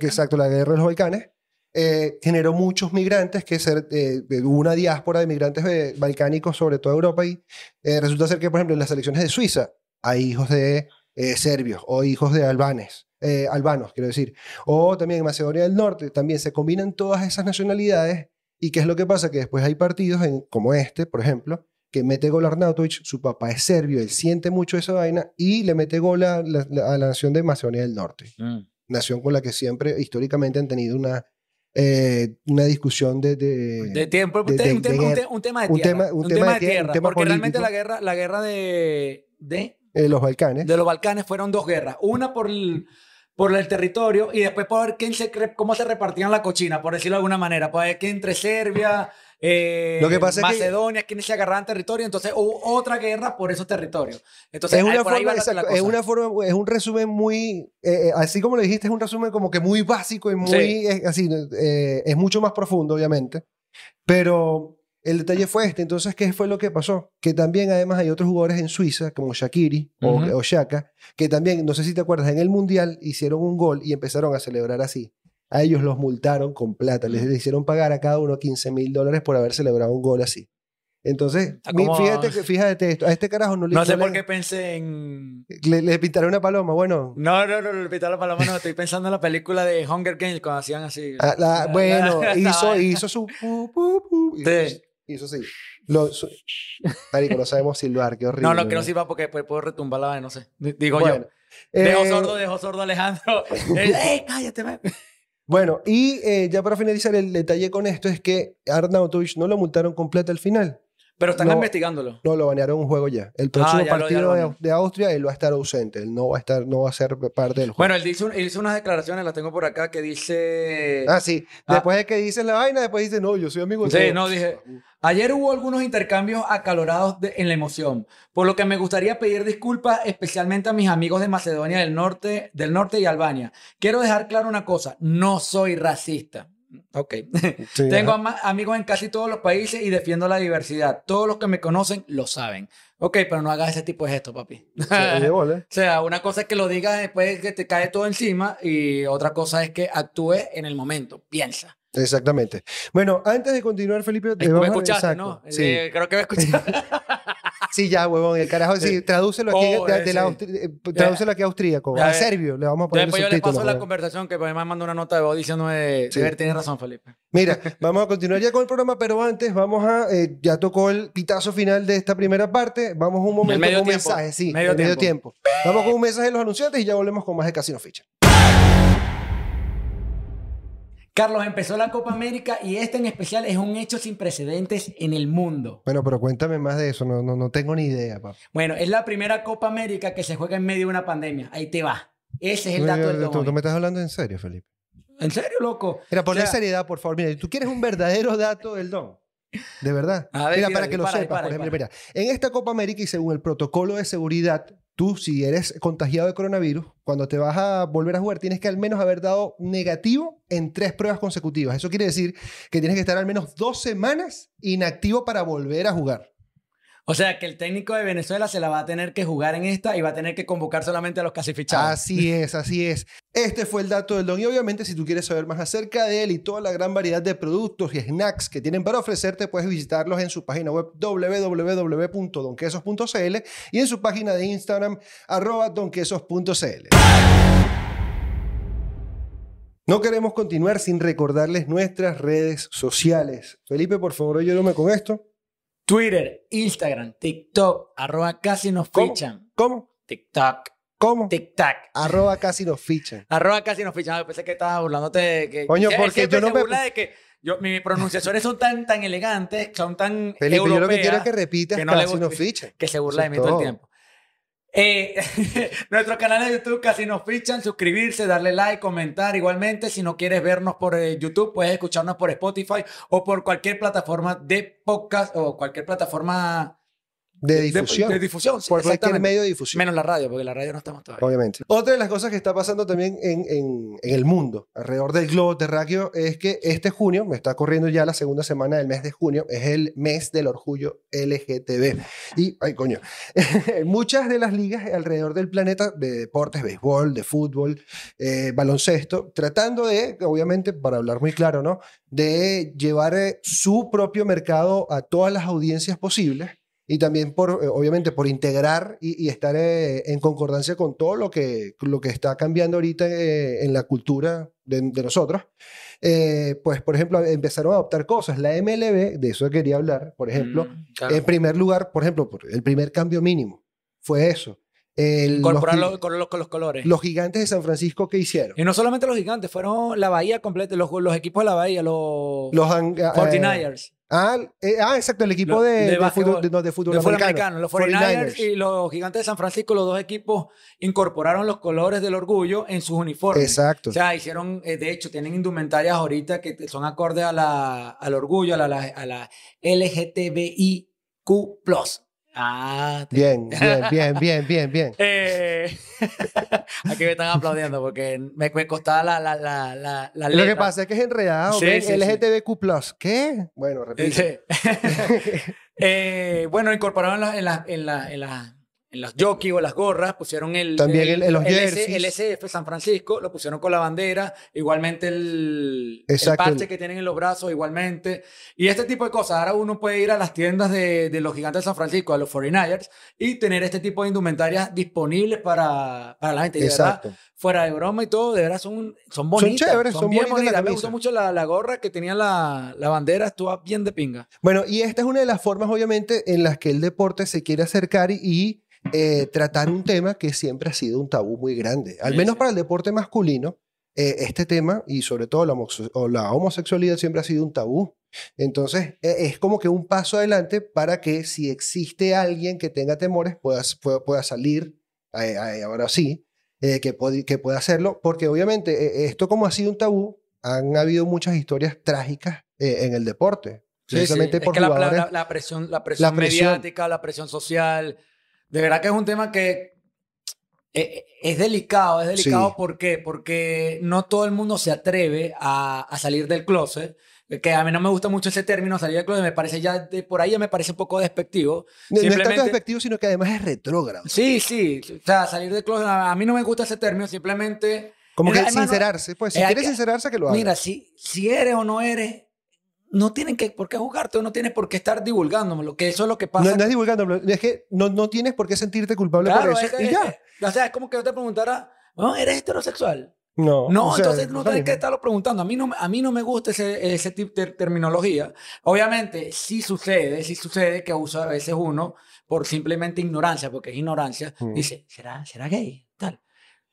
Exacto, la guerra de los Balcanes. Eh, generó muchos migrantes, que ser, eh, hubo una diáspora de migrantes eh, balcánicos sobre toda Europa y resulta ser que, por ejemplo, en las elecciones de Suiza hay hijos de serbios o hijos de albanes, albanos, quiero decir. O también en Macedonia del Norte, también se combinan todas esas nacionalidades y ¿qué es lo que pasa? Que después hay partidos en, como este, por ejemplo, que mete gol a Arnautovic, su papá es serbio, él siente mucho esa vaina y le mete gol a la, nación de Macedonia del Norte. Mm. Nación con la que siempre históricamente han tenido una, eh, una discusión de, de, tiempo, un, tema, de tierra. Un tema, de tierra. porque realmente la guerra, la guerra de, de eh, los Balcanes. De los Balcanes fueron dos guerras. Una por el, por el territorio y después por ver quién se, cómo se repartían la cochina, por decirlo de alguna manera. Por ver que entre Serbia, eh, Lo que pasa Macedonia, es quienes se agarraban territorio, entonces hubo otra guerra por esos territorios. Entonces, es una, forma, es una forma, es un resumen muy, eh, eh, así como lo dijiste, es un resumen como que muy básico y muy, así, es mucho más profundo, obviamente, pero el detalle fue este, entonces, ¿qué fue lo que pasó? Que también además hay otros jugadores en Suiza, como Shakiri o, o Shaka, que también, no sé si te acuerdas, en el Mundial hicieron un gol y empezaron a celebrar así. A ellos los multaron con plata, les hicieron pagar a cada uno 15 mil dólares por haber celebrado un gol así. Entonces, fíjate, fíjate esto, a este carajo no le... No sé por qué pensé en... Le, le pintaron una paloma, bueno. No, no, no, le pintaron la paloma, no, estoy pensando en la película de Hunger Games cuando hacían así. Ah, bueno, hizo, hizo su... sí. Hizo así. Lo, Marico, no sabemos silbar, qué horrible. No, no, que no sirva porque después puedo retumbar la no sé. Digo yo. Dejo eh, sordo, dejo sordo Alejandro. ¡Ey, cállate! Man! Bueno, y eh, ya para finalizar, el detalle con esto es que Arnautovic no lo multaron completo al final. Pero están investigándolo. No, lo banearon un juego ya. El próximo ah, partido de, Austria, él va a estar ausente. Él no va a estar, no va a ser parte del juego. Bueno, él hizo, hizo unas declaraciones, las tengo por acá, que dice. Ah, sí. Ah. Después de que dice la vaina, después dice, no, yo soy amigo de Sí, no, dije. Ayer hubo algunos intercambios acalorados en la emoción, por lo que me gustaría pedir disculpas especialmente a mis amigos de Macedonia del Norte, del Norte y Albania. Quiero dejar claro una cosa, no soy racista. Ok. Tengo amigos en casi todos los países y defiendo la diversidad. Todos los que me conocen lo saben. Ok, pero no hagas ese tipo de gesto, papi. o sea, una cosa es que lo digas después que te cae todo encima y otra cosa es que actúes en el momento. Piensa. Exactamente. Bueno, antes de continuar, Felipe, te vamos a ¿no? Sí. Eh, creo que me escuchaste. Sí, ya, huevón, el carajo, sí, tradúcelo aquí, oh, de, la eh, tradúcelo aquí a austríaco, a serbio, le vamos a poner Después yo le paso la conversación que pues, me manda una nota de voz diciéndome, sí. tienes razón, Felipe. Mira, vamos a continuar ya con el programa, pero antes vamos a, eh, ya tocó el pitazo final de esta primera parte, vamos un momento con un mensaje, sí, medio, tiempo. medio tiempo. Vamos con un mensaje de los anunciantes y ya volvemos con más de Casino Ficha. Carlos, empezó la Copa América y este en especial es un hecho sin precedentes en el mundo. Bueno, pero cuéntame más de eso, no, no, no tengo ni idea, papá. Bueno, es la primera Copa América que se juega en medio de una pandemia. Ahí te va. Ese es el dato del ¿Tú, ¿Tú me estás hablando en serio, Felipe? ¿En serio, loco? Mira, ponle seriedad, por favor. Mira, tú quieres un verdadero dato del don. De verdad. mira, para que lo sepas, por ejemplo, mira, en esta Copa América y según el protocolo de seguridad, tú si eres contagiado de coronavirus, cuando te vas a volver a jugar tienes que al menos haber dado negativo en tres pruebas consecutivas. Eso quiere decir que tienes que estar al menos dos semanas inactivo para volver a jugar. O sea, que el técnico de Venezuela se la va a tener que jugar en esta y va a tener que convocar solamente a los casi fichados. Así es, así es. Este fue el dato del Don. Y obviamente, si tú quieres saber más acerca de él y toda la gran variedad de productos y snacks que tienen para ofrecerte, puedes visitarlos en su página web www.donquesos.cl y en su página de Instagram, donquesos.cl. No queremos continuar sin recordarles nuestras redes sociales. Felipe, por favor, ayúdame con esto. Twitter, Instagram, TikTok, arroba casi nos fichan. ¿Cómo? TikTok. ¿Cómo? TikTok. Arroba casi nos fichan. arroba casi nos fichan. Yo pensé que estabas burlándote de que... Coño, porque yo no me... burla de que yo, mis pronunciaciones son tan, tan elegantes, son tan Felipe, yo lo que quiero es que repitas que no casi nos fichan. Que se burla de mí todo el tiempo. Eh, nuestro canal de YouTube casi nos fichan, suscribirse, darle like, comentar. Igualmente, si no quieres vernos por eh, YouTube, puedes escucharnos por Spotify o por cualquier plataforma de podcast o cualquier plataforma de difusión. De, difusión, Por cualquier medio de difusión. Menos la radio, porque la radio no estamos todavía. Obviamente. Otra de las cosas que está pasando también en, en, en, el mundo, alrededor del globo terráqueo, es que este junio, me está corriendo ya la segunda semana del mes de junio, es el mes del orgullo LGTB. Y, ay coño, muchas de las ligas alrededor del planeta de deportes, béisbol, de fútbol, eh, baloncesto, tratando de, obviamente, para hablar muy claro, ¿no? De llevar eh, su propio mercado a todas las audiencias posibles y también por, eh, obviamente, por integrar y, estar eh, en concordancia con todo lo que, lo que está cambiando ahorita eh, en la cultura de, nosotros. pues, por ejemplo, empezaron a adoptar cosas. La MLB, de eso quería hablar, por ejemplo, mm, en primer lugar, por ejemplo, el primer cambio mínimo fue eso. Incorporar los, los, colores. Los gigantes de San Francisco, ¿qué hicieron? Y no solamente los gigantes, fueron la bahía completa, los, los equipos de la bahía, los, los 49ers. Ah, eh, ah, exacto, el equipo de, de, fútbol, de, fútbol, americano. Los 49ers, y los Gigantes de San Francisco, los dos equipos incorporaron los colores del orgullo en sus uniformes. Exacto. O sea, hicieron, eh, de hecho, tienen indumentarias ahorita que son acordes a la, al orgullo, a la, a la LGTBIQ+. Ah, bien, bien, bien, bien, bien, bien. Eh, aquí me están aplaudiendo porque me, me costaba la, la, la, la, Lo que pasa es que es enredado. Sí, sí, LGTBQ+. ¿Qué? Bueno, repite. eh, bueno, incorporaron en en la, en la en los jockey o las gorras pusieron el, También el, los el, SF San Francisco, lo pusieron con la bandera, igualmente el, el parche que tienen en los brazos, igualmente. Y este tipo de cosas. Ahora uno puede ir a las tiendas de, de los gigantes de San Francisco, a los 49ers, y tener este tipo de indumentarias disponibles para, para la gente. Exacto. fuera de broma y todo, de verdad son, son bonitas. Son chéveres, son, bien bonitas. Me gustó mucho la, la, gorra que tenía la, la bandera, estuvo bien de pinga. Bueno, y esta es una de las formas, obviamente, en las que el deporte se quiere acercar y eh, tratar un tema que siempre ha sido un tabú muy grande. Al menos para el deporte masculino, eh, este tema y sobre todo la, homosexualidad siempre ha sido un tabú. Entonces, e, es como que un paso adelante para que si existe alguien que tenga temores pueda, pueda, salir, ahora sí, eh, que, que pueda hacerlo, porque obviamente e, esto como ha sido un tabú, han habido muchas historias trágicas en el deporte. Precisamente por la, presión, la presión mediática, la presión social, de verdad que es un tema que eh, eh, es delicado, es delicado ¿por qué? porque no todo el mundo se atreve a, salir del closet. Que a mí no me gusta mucho ese término, salir del closet, me parece ya, por ahí ya me parece un poco despectivo. No, es tanto despectivo, sino que además es retrógrado. Sí, sí, o sea, salir del closet, a mí no me gusta ese término, simplemente... Como que sincerarse, pues si eh, quieres sincerarse, que lo hagas. Mira, si, si eres o no eres, no tienen que, por qué jugarte, no tienes por qué estar divulgándome, lo que eso es lo que pasa. No, es divulgándolo, es que no, no tienes por qué sentirte culpable por eso y ya. o sea, es como que yo te preguntara, ¿no? ¿eres heterosexual? No. No, entonces no tienes que estarlo preguntando. A mí no, a mí no me gusta ese, ese tipo de terminología. Obviamente, sí sucede, sí sucede que usa a veces uno por simplemente ignorancia, porque es ignorancia, mm. dice, ¿será, ¿será gay?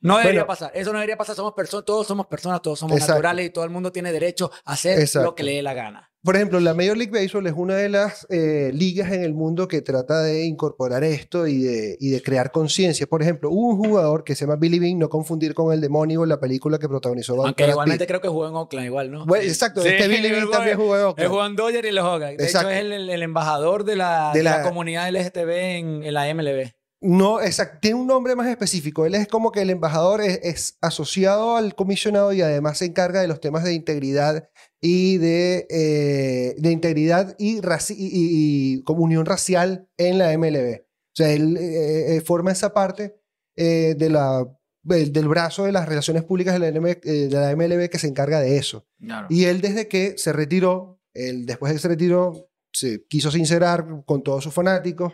No debería pasar. Eso no debería pasar. Somos personas, todos somos personas, todos somos naturales y todo el mundo tiene derecho a hacer lo que le dé la gana. Por ejemplo, la Major League Baseball es una de las eh, ligas en el mundo que trata de incorporar esto y de, y de crear conciencia. Por ejemplo, hubo un jugador que se llama Billy Bean, no confundir con el demonio, la película que protagonizó. Aunque igualmente creo que jugó en Oakland, igual, ¿no? exacto, este Billy Bean también jugó en Oakland. jugó en Dodger y los Hogan. De hecho, es el, embajador de la, de la, comunidad LGTB en, en la MLB. No, exacto, tiene un nombre más específico. Él es como que el embajador es, asociado al comisionado y además se encarga de los temas de integridad y de, eh, de integridad y, y, comunión racial en la MLB. O sea, él eh, eh, forma esa parte de la, del brazo de las relaciones públicas de la, MLB, de la MLB que se encarga de eso. Y él desde que se retiró, él, después de que se retiró, se quiso sincerar con todos sus fanáticos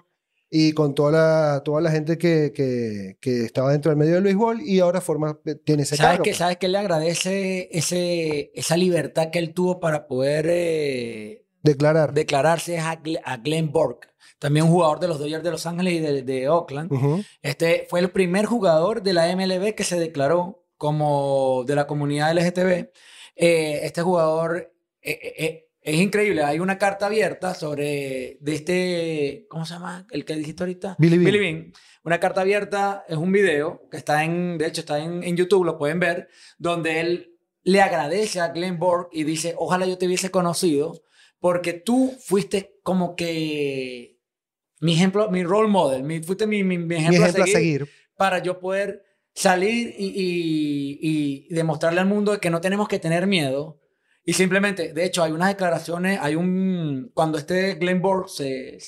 y con toda la, toda la gente que, que, que, estaba dentro del medio del béisbol y ahora forma, eh, tiene ese ¿Sabes cargo. Que, ¿Sabes que le agradece ese, esa libertad que él tuvo para poder eh, declarar declararse a, a Glenn Borg? También un jugador de los Dodgers de Los Ángeles y de, de Oakland. Este fue el primer jugador de la MLB que se declaró como de la comunidad LGTB. Eh, este jugador es increíble, hay una carta abierta sobre de este, ¿cómo se llama? El que dijiste ahorita. Billy Bean. Una carta abierta es un video que está en, de hecho está en, en, YouTube, lo pueden ver, donde él le agradece a Glenn Borg y dice, ojalá yo te hubiese conocido, porque tú fuiste como que mi ejemplo, mi role model, mi, fuiste mi, mi, ejemplo, a, seguir para yo poder salir y, y, y demostrarle al mundo que no tenemos que tener miedo y simplemente, de hecho, hay unas declaraciones, hay un, cuando este Glenn Borg se,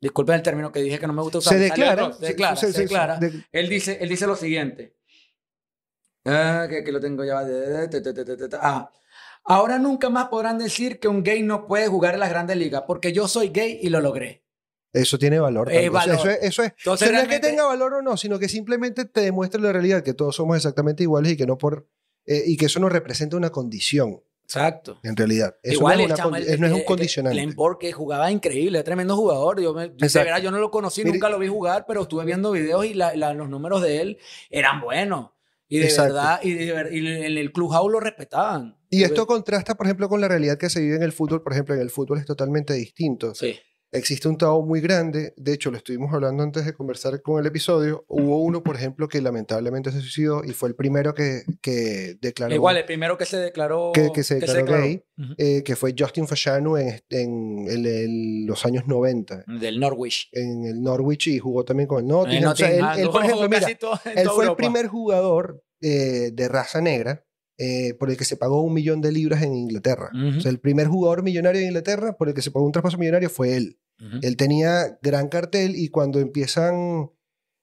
disculpen el término que dije que no me gusta usar. Se declara. Se declara, se, declara. Él, dice, él dice lo siguiente. Ah, que, que, lo tengo ya. Ah, ahora nunca más podrán decir que un gay no puede jugar en las grandes ligas, porque yo soy gay y lo logré. Eso tiene valor. eso, es, eso es. Entonces, no es que tenga valor o no, sino que simplemente te demuestra la realidad que todos somos exactamente iguales y que no por eh, y que eso no representa una condición. Exacto. En realidad. Eso Igual no, es, una, no es un condicionante. Glenn jugaba increíble, tremendo jugador. Yo, de verdad, yo no lo conocí, nunca lo vi jugar, pero estuve viendo videos y los números de él eran buenos. Y de verdad, y, en el clubhouse lo respetaban. Y esto contrasta, por ejemplo, con la realidad que se vive en el fútbol. Por ejemplo, en el fútbol es totalmente distinto. Sí existe un tabú muy grande. De hecho, lo estuvimos hablando antes de conversar con el episodio. Hubo uno, por ejemplo, que lamentablemente se suicidó y fue el primero que, que declaró. Igual, el primero que se declaró. Que, se declaró, gay, eh, que fue Justin Fashanu en, en, los años 90. Del Norwich. En el Norwich y jugó también con el Nottingham. O sea, él, por ejemplo, mira, él fue el primer jugador eh, de raza negra eh, por el que se pagó un millón de libras en Inglaterra. O sea, el primer jugador millonario de Inglaterra por el que se pagó un traspaso millonario fue él. Él tenía gran cartel y cuando empiezan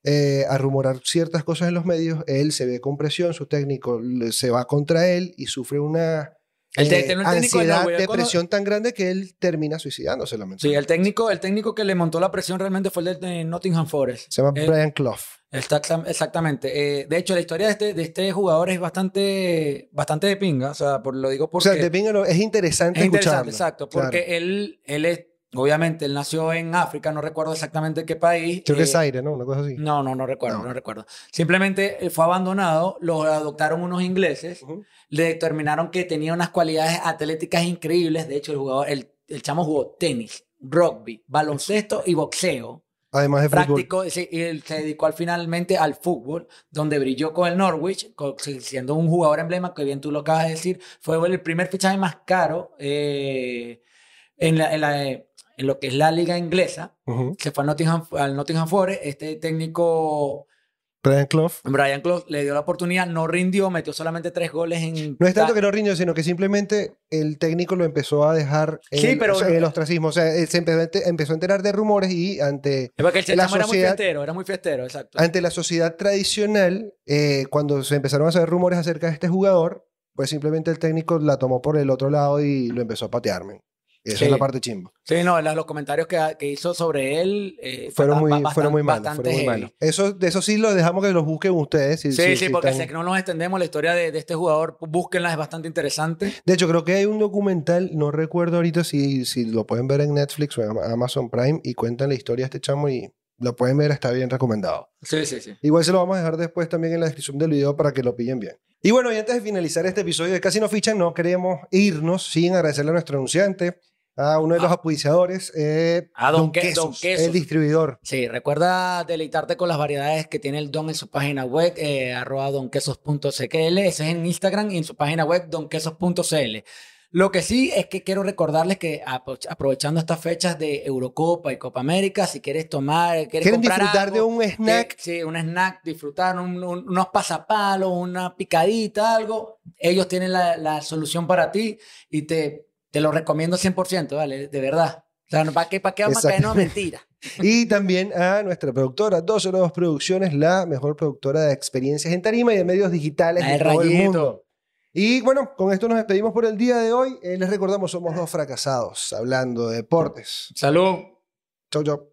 eh, a rumorar ciertas cosas en los medios, él se ve con presión, su técnico se va contra él y sufre una el eh, ansiedad, depresión tan grande que él termina suicidándose. Sí, el técnico, el técnico que le montó la presión realmente fue el de Nottingham Forest. Se llama Brian Clough. exactamente. Eh, de hecho, la historia de este, de este jugador es bastante, bastante de pinga. O sea, por, lo digo porque... O sea, de pinga es interesante Es interesante, exacto. Porque él, él es Obviamente, él nació en África, no recuerdo exactamente qué país. Creo que es Aire, ¿no? Una cosa así. No, no, no recuerdo, no, recuerdo. Simplemente fue abandonado, lo adoptaron unos ingleses, le determinaron que tenía unas cualidades atléticas increíbles. De hecho, el jugador, el, el chamo jugó tenis, rugby, baloncesto y boxeo. Además de Práctico, y él se dedicó al, finalmente al fútbol, donde brilló con el Norwich, siendo un jugador emblema, que bien tú lo acabas de decir, fue el primer fichaje más caro eh, en la, en la en lo que es la liga inglesa. Se fue al Nottingham, al Nottingham Forest. Este técnico... Brian Clough. Brian Clough le dio la oportunidad, no rindió, metió solamente tres goles en... No es tanto que no rindió, sino que simplemente el técnico lo empezó a dejar en, sí, pero, el ostracismo. O sea, se empezó, a enterar de rumores y ante la sociedad... Era muy fiestero, era muy fiestero, exacto. Ante la sociedad tradicional, eh, cuando se empezaron a saber rumores acerca de este jugador, pues simplemente el técnico la tomó por el otro lado y lo empezó a patearme. Esa es la parte chimbo. Sí, no, los comentarios que, que hizo sobre él eh, fueron, muy, fueron muy malos. Fueron muy malos. Eso, de eso sí lo dejamos que los busquen ustedes. sí, sí, porque sé que no nos extendemos la historia de, de, este jugador, búsquenla, es bastante interesante. De hecho, creo que hay un documental, no recuerdo ahorita si, si lo pueden ver en Netflix o en Amazon Prime, y cuentan la historia de este chamo y lo pueden ver, está bien recomendado. Sí, sí, sí. Igual se lo vamos a dejar después también en la descripción del video para que lo pillen bien. Y bueno, y antes de finalizar este episodio de Casi No Fichan, no queremos irnos sin agradecerle a nuestro anunciante, a uno de los ah. eh, a Don, Quesos, el distribuidor. Sí, recuerda deleitarte con las variedades que tiene el Don en su página web, eh, arroba donquesos.cl, ese es en Instagram y en su página web donquesos.cl. Lo que sí es que quiero recordarles que aprovechando estas fechas de Eurocopa y Copa América, si quieres tomar, quieres ¿Quieren disfrutar de un snack? sí, un snack, disfrutar unos pasapalos, una picadita, algo, ellos tienen la, solución para ti y te, te lo recomiendo 100%, ¿vale? De verdad. O sea, ¿para qué, para qué vamos a caer? No, mentira. y también a nuestra productora, 202 Producciones, la mejor productora de experiencias en tarima y de medios digitales de todo el mundo. Y bueno, con esto nos despedimos por el día de hoy. Eh, les recordamos, somos dos fracasados hablando de deportes. Salud. Chau, chau.